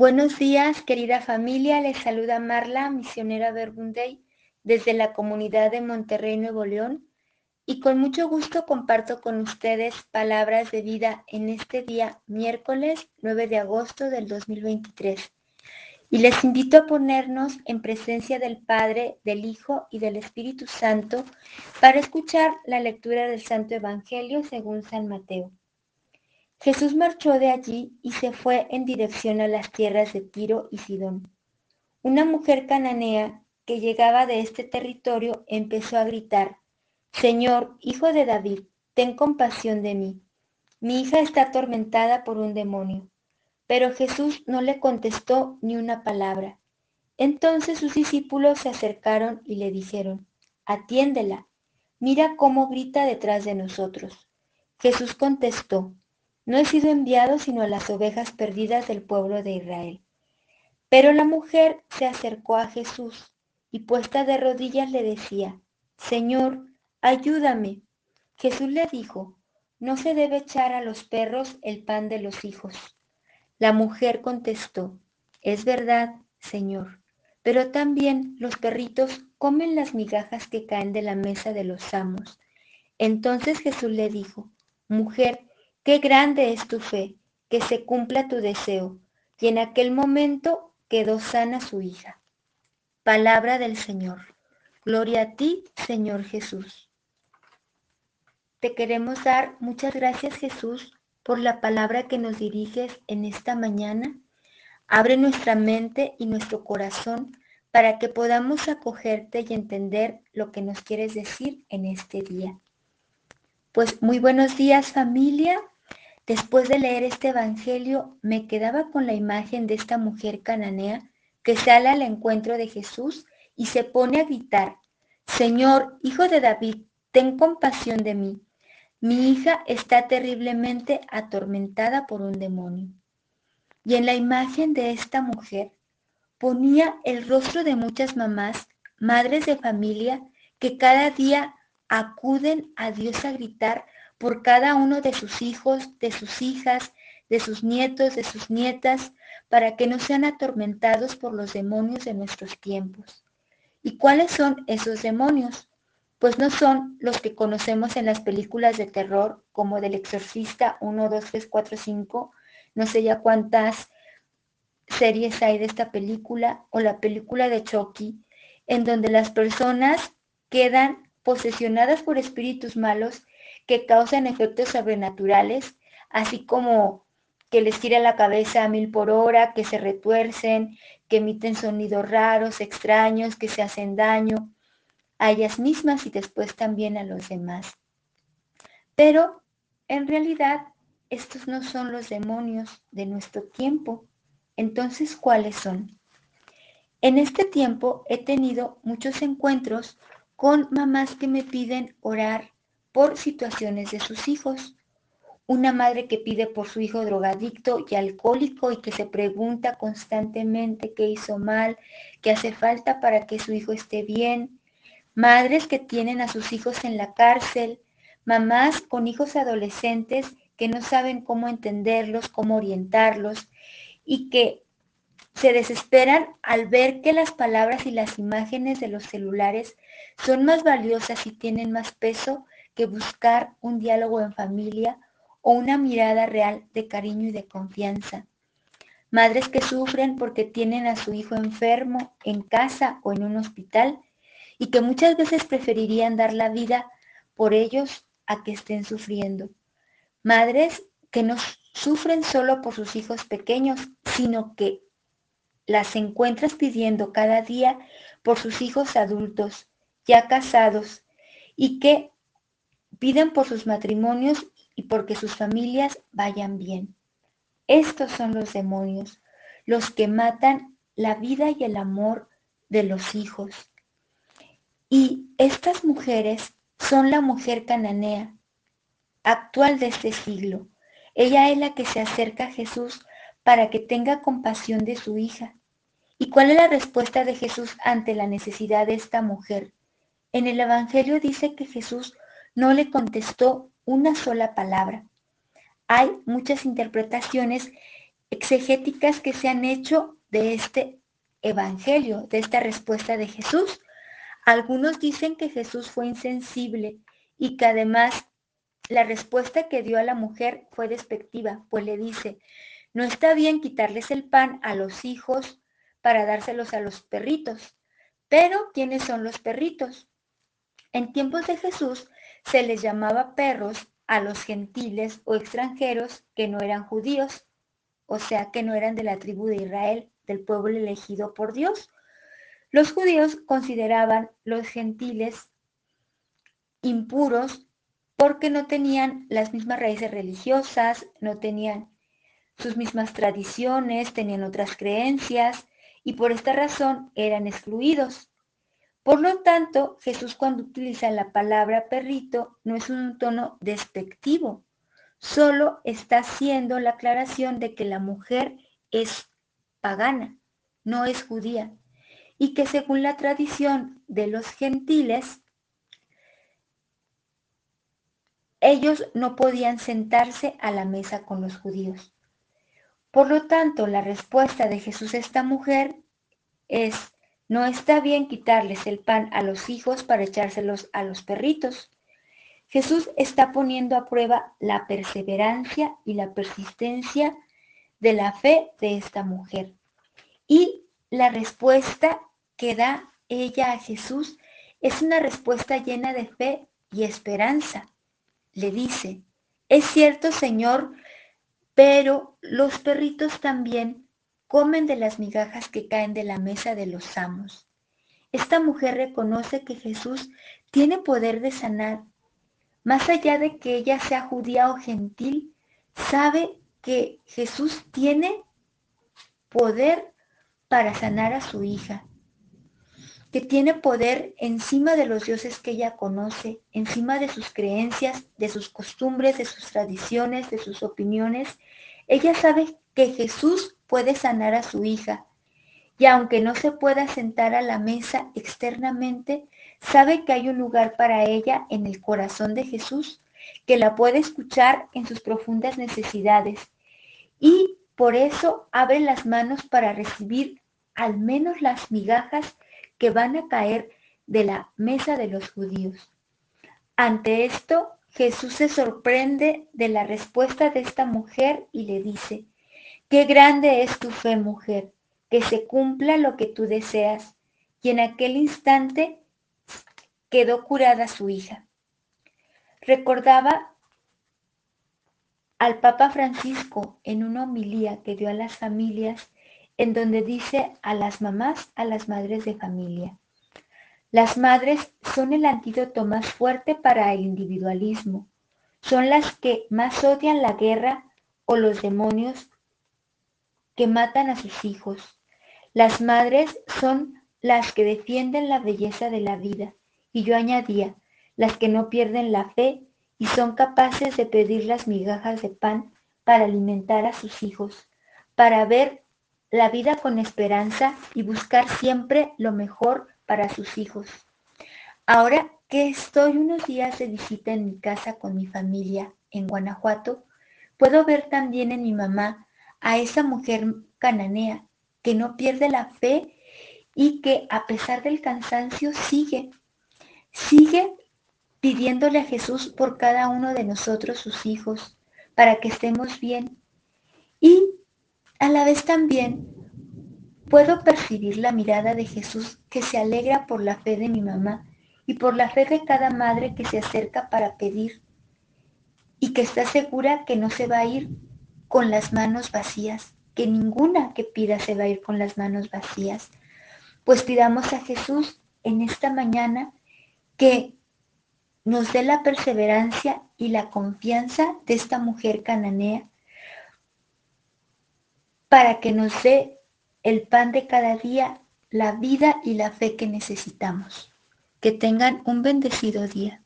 Buenos días, querida familia. Les saluda Marla, misionera Verbunday, desde la comunidad de Monterrey, Nuevo León. Y con mucho gusto comparto con ustedes palabras de vida en este día, miércoles 9 de agosto del 2023. Y les invito a ponernos en presencia del Padre, del Hijo y del Espíritu Santo para escuchar la lectura del Santo Evangelio según San Mateo. Jesús marchó de allí y se fue en dirección a las tierras de Tiro y Sidón. Una mujer cananea que llegaba de este territorio empezó a gritar, Señor, hijo de David, ten compasión de mí. Mi hija está atormentada por un demonio. Pero Jesús no le contestó ni una palabra. Entonces sus discípulos se acercaron y le dijeron, Atiéndela, mira cómo grita detrás de nosotros. Jesús contestó, no he sido enviado sino a las ovejas perdidas del pueblo de Israel. Pero la mujer se acercó a Jesús y puesta de rodillas le decía, Señor, ayúdame. Jesús le dijo, no se debe echar a los perros el pan de los hijos. La mujer contestó, es verdad, Señor, pero también los perritos comen las migajas que caen de la mesa de los amos. Entonces Jesús le dijo, mujer, Qué grande es tu fe, que se cumpla tu deseo. Y en aquel momento quedó sana su hija. Palabra del Señor. Gloria a ti, Señor Jesús. Te queremos dar muchas gracias, Jesús, por la palabra que nos diriges en esta mañana. Abre nuestra mente y nuestro corazón para que podamos acogerte y entender lo que nos quieres decir en este día. Pues muy buenos días familia. Después de leer este Evangelio me quedaba con la imagen de esta mujer cananea que sale al encuentro de Jesús y se pone a gritar, Señor, hijo de David, ten compasión de mí. Mi hija está terriblemente atormentada por un demonio. Y en la imagen de esta mujer ponía el rostro de muchas mamás, madres de familia, que cada día acuden a Dios a gritar por cada uno de sus hijos, de sus hijas, de sus nietos, de sus nietas, para que no sean atormentados por los demonios de nuestros tiempos. ¿Y cuáles son esos demonios? Pues no son los que conocemos en las películas de terror, como del exorcista 1, 2, 3, 4, 5, no sé ya cuántas series hay de esta película, o la película de Chucky, en donde las personas quedan posesionadas por espíritus malos que causan efectos sobrenaturales, así como que les tira la cabeza a mil por hora, que se retuercen, que emiten sonidos raros, extraños, que se hacen daño a ellas mismas y después también a los demás. Pero en realidad estos no son los demonios de nuestro tiempo. Entonces, ¿cuáles son? En este tiempo he tenido muchos encuentros con mamás que me piden orar por situaciones de sus hijos. Una madre que pide por su hijo drogadicto y alcohólico y que se pregunta constantemente qué hizo mal, qué hace falta para que su hijo esté bien. Madres que tienen a sus hijos en la cárcel. Mamás con hijos adolescentes que no saben cómo entenderlos, cómo orientarlos y que se desesperan al ver que las palabras y las imágenes de los celulares son más valiosas y tienen más peso que buscar un diálogo en familia o una mirada real de cariño y de confianza. Madres que sufren porque tienen a su hijo enfermo en casa o en un hospital y que muchas veces preferirían dar la vida por ellos a que estén sufriendo. Madres que no sufren solo por sus hijos pequeños, sino que las encuentras pidiendo cada día por sus hijos adultos, ya casados, y que piden por sus matrimonios y porque sus familias vayan bien. Estos son los demonios, los que matan la vida y el amor de los hijos. Y estas mujeres son la mujer cananea actual de este siglo. Ella es la que se acerca a Jesús para que tenga compasión de su hija. ¿Y cuál es la respuesta de Jesús ante la necesidad de esta mujer? En el Evangelio dice que Jesús no le contestó una sola palabra. Hay muchas interpretaciones exegéticas que se han hecho de este evangelio, de esta respuesta de Jesús. Algunos dicen que Jesús fue insensible y que además la respuesta que dio a la mujer fue despectiva, pues le dice, no está bien quitarles el pan a los hijos para dárselos a los perritos. Pero, ¿quiénes son los perritos? En tiempos de Jesús se les llamaba perros a los gentiles o extranjeros que no eran judíos, o sea, que no eran de la tribu de Israel, del pueblo elegido por Dios. Los judíos consideraban los gentiles impuros porque no tenían las mismas raíces religiosas, no tenían sus mismas tradiciones, tenían otras creencias y por esta razón eran excluidos. Por lo tanto, Jesús cuando utiliza la palabra perrito no es un tono despectivo, solo está haciendo la aclaración de que la mujer es pagana, no es judía, y que según la tradición de los gentiles, ellos no podían sentarse a la mesa con los judíos. Por lo tanto, la respuesta de Jesús a esta mujer es, no está bien quitarles el pan a los hijos para echárselos a los perritos. Jesús está poniendo a prueba la perseverancia y la persistencia de la fe de esta mujer. Y la respuesta que da ella a Jesús es una respuesta llena de fe y esperanza. Le dice, es cierto, Señor, pero los perritos también comen de las migajas que caen de la mesa de los amos. Esta mujer reconoce que Jesús tiene poder de sanar. Más allá de que ella sea judía o gentil, sabe que Jesús tiene poder para sanar a su hija, que tiene poder encima de los dioses que ella conoce, encima de sus creencias, de sus costumbres, de sus tradiciones, de sus opiniones, ella sabe que Jesús puede sanar a su hija y aunque no se pueda sentar a la mesa externamente, sabe que hay un lugar para ella en el corazón de Jesús, que la puede escuchar en sus profundas necesidades y por eso abre las manos para recibir al menos las migajas que van a caer de la mesa de los judíos. Ante esto, Jesús se sorprende de la respuesta de esta mujer y le dice, qué grande es tu fe, mujer, que se cumpla lo que tú deseas. Y en aquel instante quedó curada su hija. Recordaba al Papa Francisco en una homilía que dio a las familias, en donde dice a las mamás, a las madres de familia, las madres son el antídoto más fuerte para el individualismo. Son las que más odian la guerra o los demonios que matan a sus hijos. Las madres son las que defienden la belleza de la vida. Y yo añadía, las que no pierden la fe y son capaces de pedir las migajas de pan para alimentar a sus hijos, para ver la vida con esperanza y buscar siempre lo mejor para sus hijos. Ahora que estoy unos días de visita en mi casa con mi familia en Guanajuato, puedo ver también en mi mamá a esa mujer cananea que no pierde la fe y que a pesar del cansancio sigue, sigue pidiéndole a Jesús por cada uno de nosotros, sus hijos, para que estemos bien. Y a la vez también Puedo percibir la mirada de Jesús que se alegra por la fe de mi mamá y por la fe de cada madre que se acerca para pedir y que está segura que no se va a ir con las manos vacías, que ninguna que pida se va a ir con las manos vacías. Pues pidamos a Jesús en esta mañana que nos dé la perseverancia y la confianza de esta mujer cananea para que nos dé el pan de cada día, la vida y la fe que necesitamos. Que tengan un bendecido día.